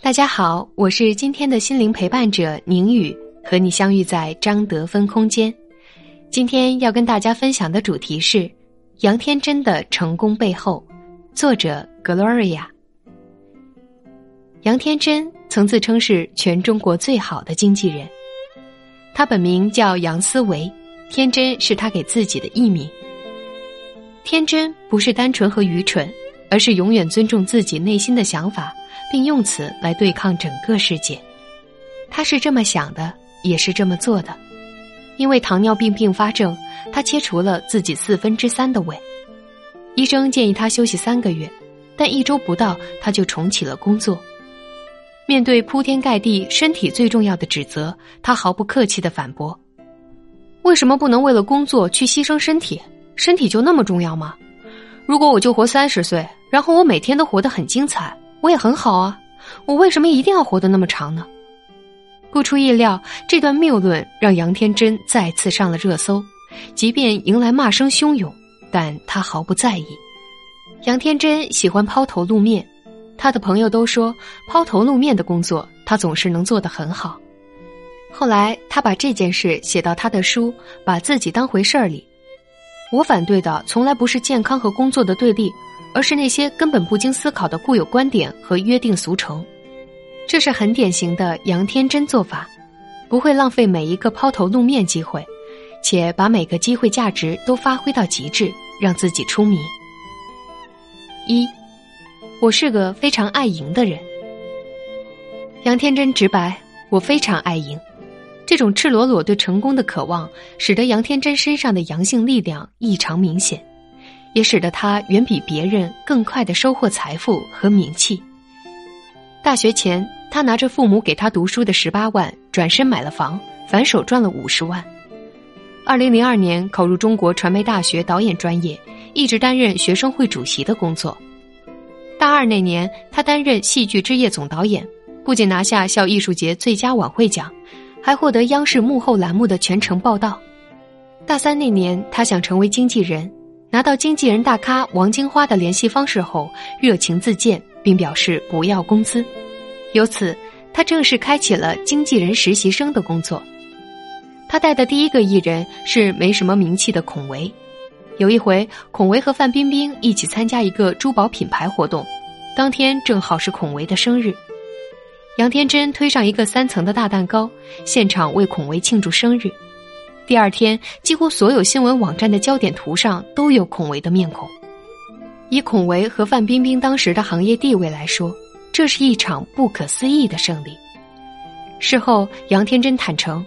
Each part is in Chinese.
大家好，我是今天的心灵陪伴者宁宇，和你相遇在张德芬空间。今天要跟大家分享的主题是杨天真的成功背后，作者 Gloria。杨天真曾自称是全中国最好的经纪人，他本名叫杨思维，天真是他给自己的艺名。天真不是单纯和愚蠢，而是永远尊重自己内心的想法，并用此来对抗整个世界。他是这么想的，也是这么做的。因为糖尿病并发症，他切除了自己四分之三的胃，医生建议他休息三个月，但一周不到他就重启了工作。面对铺天盖地“身体最重要的”指责，他毫不客气的反驳：“为什么不能为了工作去牺牲身体？身体就那么重要吗？如果我就活三十岁，然后我每天都活得很精彩，我也很好啊！我为什么一定要活得那么长呢？”不出意料，这段谬论让杨天真再次上了热搜，即便迎来骂声汹涌，但他毫不在意。杨天真喜欢抛头露面。他的朋友都说，抛头露面的工作，他总是能做得很好。后来，他把这件事写到他的书《把自己当回事儿》里。我反对的从来不是健康和工作的对立，而是那些根本不经思考的固有观点和约定俗成。这是很典型的杨天真做法，不会浪费每一个抛头露面机会，且把每个机会价值都发挥到极致，让自己出名。一。我是个非常爱赢的人。杨天真直白，我非常爱赢。这种赤裸裸对成功的渴望，使得杨天真身上的阳性力量异常明显，也使得他远比别人更快的收获财富和名气。大学前，他拿着父母给他读书的十八万，转身买了房，反手赚了五十万。二零零二年考入中国传媒大学导演专业，一直担任学生会主席的工作。大二那年，他担任戏剧之夜总导演，不仅拿下校艺术节最佳晚会奖，还获得央视幕后栏目的全程报道。大三那年，他想成为经纪人，拿到经纪人大咖王金花的联系方式后，热情自荐，并表示不要工资。由此，他正式开启了经纪人实习生的工作。他带的第一个艺人是没什么名气的孔维。有一回，孔维和范冰冰一起参加一个珠宝品牌活动，当天正好是孔维的生日。杨天真推上一个三层的大蛋糕，现场为孔维庆祝生日。第二天，几乎所有新闻网站的焦点图上都有孔维的面孔。以孔维和范冰冰当时的行业地位来说，这是一场不可思议的胜利。事后，杨天真坦诚：“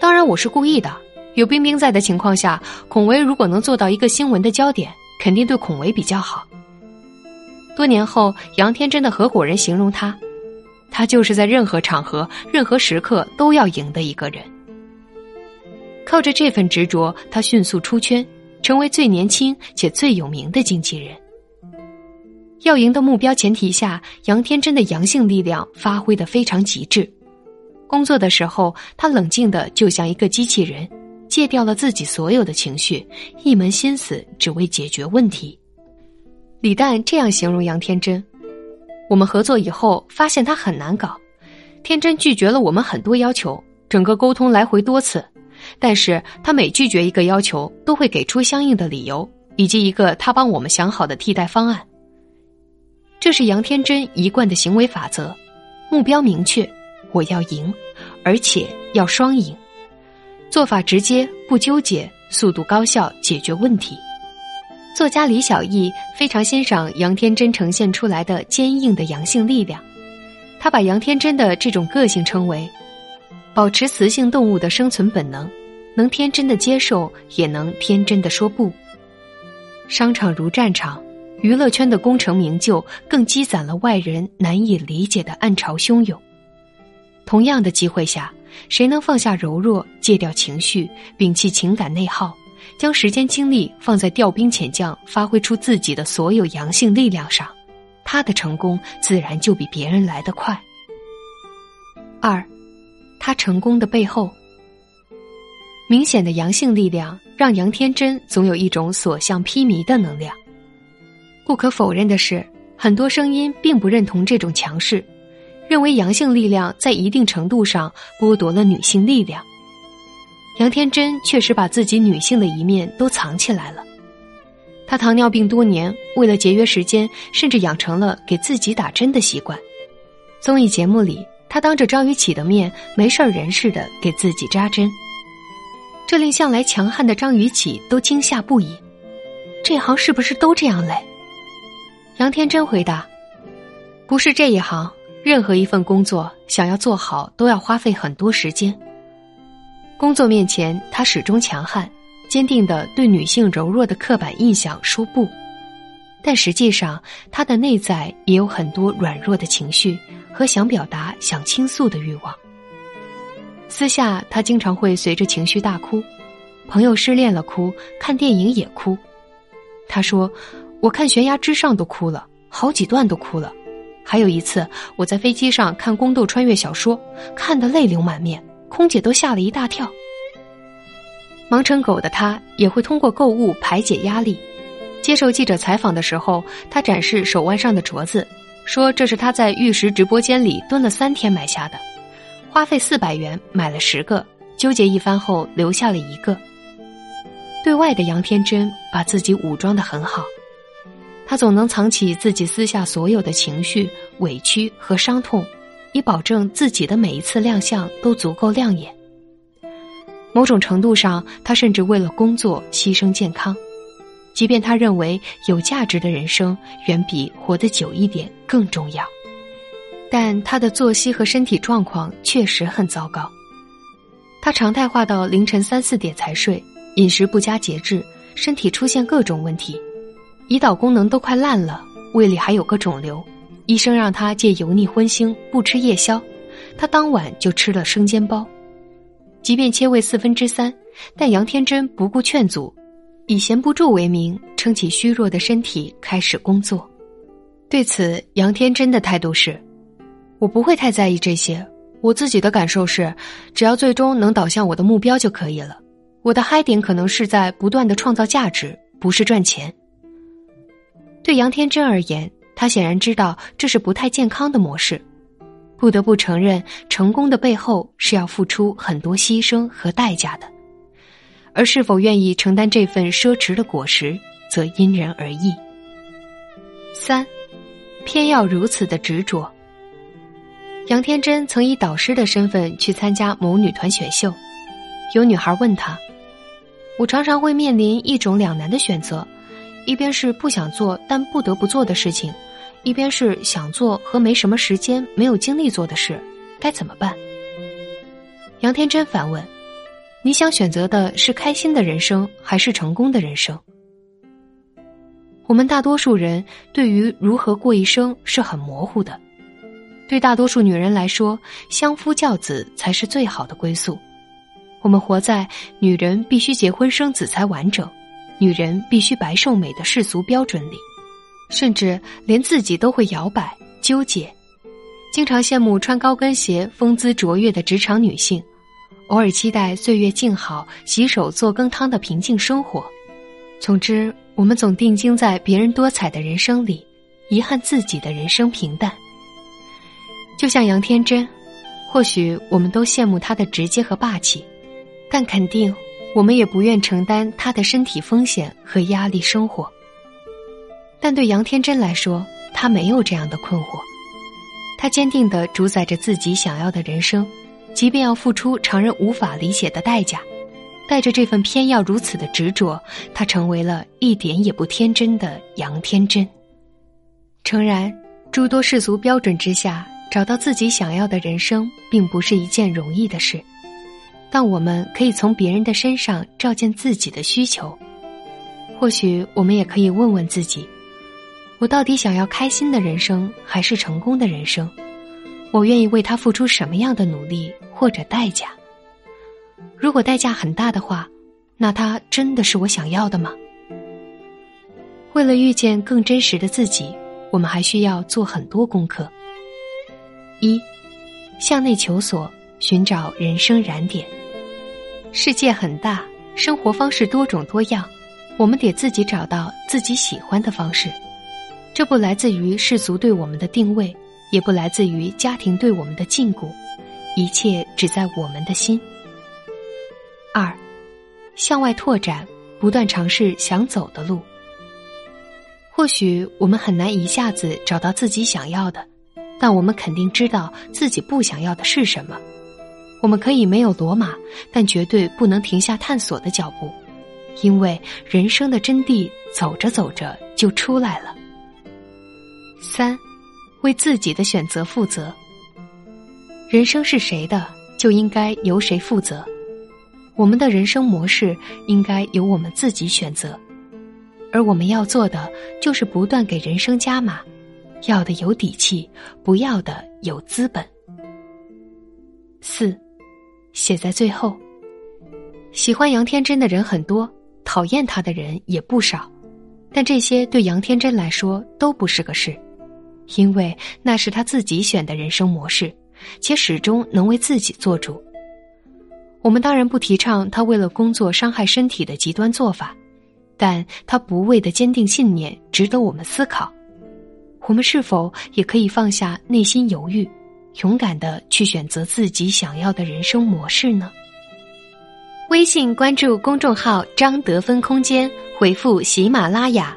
当然，我是故意的。”有冰冰在的情况下，孔维如果能做到一个新闻的焦点，肯定对孔维比较好。多年后，杨天真的合伙人形容他，他就是在任何场合、任何时刻都要赢的一个人。靠着这份执着，他迅速出圈，成为最年轻且最有名的经纪人。要赢的目标前提下，杨天真的阳性力量发挥的非常极致。工作的时候，他冷静的就像一个机器人。戒掉了自己所有的情绪，一门心思只为解决问题。李诞这样形容杨天真：我们合作以后，发现他很难搞。天真拒绝了我们很多要求，整个沟通来回多次，但是他每拒绝一个要求，都会给出相应的理由，以及一个他帮我们想好的替代方案。这是杨天真一贯的行为法则：目标明确，我要赢，而且要双赢。做法直接不纠结，速度高效解决问题。作家李小艺非常欣赏杨天真呈现出来的坚硬的阳性力量，他把杨天真的这种个性称为“保持雌性动物的生存本能，能天真的接受，也能天真的说不”。商场如战场，娱乐圈的功成名就更积攒了外人难以理解的暗潮汹涌。同样的机会下，谁能放下柔弱，戒掉情绪，摒弃情感内耗，将时间精力放在调兵遣将、发挥出自己的所有阳性力量上，他的成功自然就比别人来得快。二，他成功的背后，明显的阳性力量让杨天真总有一种所向披靡的能量。不可否认的是，很多声音并不认同这种强势。认为阳性力量在一定程度上剥夺了女性力量。杨天真确实把自己女性的一面都藏起来了。她糖尿病多年，为了节约时间，甚至养成了给自己打针的习惯。综艺节目里，他当着张雨绮的面，没事人似的给自己扎针，这令向来强悍的张雨绮都惊吓不已。这行是不是都这样累？杨天真回答：“不是这一行。”任何一份工作想要做好，都要花费很多时间。工作面前，他始终强悍、坚定的对女性柔弱的刻板印象说不，但实际上，他的内在也有很多软弱的情绪和想表达、想倾诉的欲望。私下，他经常会随着情绪大哭，朋友失恋了哭，看电影也哭。他说：“我看悬崖之上都哭了，好几段都哭了。”还有一次，我在飞机上看宫斗穿越小说，看得泪流满面，空姐都吓了一大跳。忙成狗的他也会通过购物排解压力。接受记者采访的时候，他展示手腕上的镯子，说这是他在玉石直播间里蹲了三天买下的，花费四百元买了十个，纠结一番后留下了一个。对外的杨天真把自己武装的很好。他总能藏起自己私下所有的情绪、委屈和伤痛，以保证自己的每一次亮相都足够亮眼。某种程度上，他甚至为了工作牺牲健康，即便他认为有价值的人生远比活得久一点更重要。但他的作息和身体状况确实很糟糕，他常态化到凌晨三四点才睡，饮食不加节制，身体出现各种问题。胰岛功能都快烂了，胃里还有个肿瘤，医生让他戒油腻荤腥，不吃夜宵。他当晚就吃了生煎包，即便切胃四分之三，但杨天真不顾劝阻，以闲不住为名，撑起虚弱的身体开始工作。对此，杨天真的态度是：我不会太在意这些，我自己的感受是，只要最终能导向我的目标就可以了。我的嗨点可能是在不断的创造价值，不是赚钱。对杨天真而言，他显然知道这是不太健康的模式。不得不承认，成功的背后是要付出很多牺牲和代价的，而是否愿意承担这份奢侈的果实，则因人而异。三，偏要如此的执着。杨天真曾以导师的身份去参加某女团选秀，有女孩问他：“我常常会面临一种两难的选择。”一边是不想做但不得不做的事情，一边是想做和没什么时间、没有精力做的事，该怎么办？杨天真反问：“你想选择的是开心的人生，还是成功的人生？”我们大多数人对于如何过一生是很模糊的。对大多数女人来说，相夫教子才是最好的归宿。我们活在女人必须结婚生子才完整。女人必须白瘦美的世俗标准里，甚至连自己都会摇摆纠结，经常羡慕穿高跟鞋风姿卓越的职场女性，偶尔期待岁月静好洗手做羹汤的平静生活。总之，我们总定睛在别人多彩的人生里，遗憾自己的人生平淡。就像杨天真，或许我们都羡慕她的直接和霸气，但肯定。我们也不愿承担他的身体风险和压力生活，但对杨天真来说，他没有这样的困惑。他坚定的主宰着自己想要的人生，即便要付出常人无法理解的代价。带着这份偏要如此的执着，他成为了一点也不天真的杨天真。诚然，诸多世俗标准之下，找到自己想要的人生，并不是一件容易的事。但我们可以从别人的身上照见自己的需求，或许我们也可以问问自己：我到底想要开心的人生，还是成功的人生？我愿意为他付出什么样的努力或者代价？如果代价很大的话，那他真的是我想要的吗？为了遇见更真实的自己，我们还需要做很多功课。一，向内求索，寻找人生燃点。世界很大，生活方式多种多样，我们得自己找到自己喜欢的方式。这不来自于世俗对我们的定位。也不来自于家庭对我们的禁锢，一切只在我们的心。二，向外拓展，不断尝试想走的路。或许我们很难一下子找到自己想要的，但我们肯定知道自己不想要的是什么。我们可以没有罗马，但绝对不能停下探索的脚步，因为人生的真谛走着走着就出来了。三。为自己的选择负责。人生是谁的，就应该由谁负责。我们的人生模式应该由我们自己选择，而我们要做的就是不断给人生加码，要的有底气，不要的有资本。四，写在最后。喜欢杨天真的人很多，讨厌他的人也不少，但这些对杨天真来说都不是个事。因为那是他自己选的人生模式，且始终能为自己做主。我们当然不提倡他为了工作伤害身体的极端做法，但他不畏的坚定信念值得我们思考。我们是否也可以放下内心犹豫，勇敢的去选择自己想要的人生模式呢？微信关注公众号“张德芬空间”，回复“喜马拉雅”。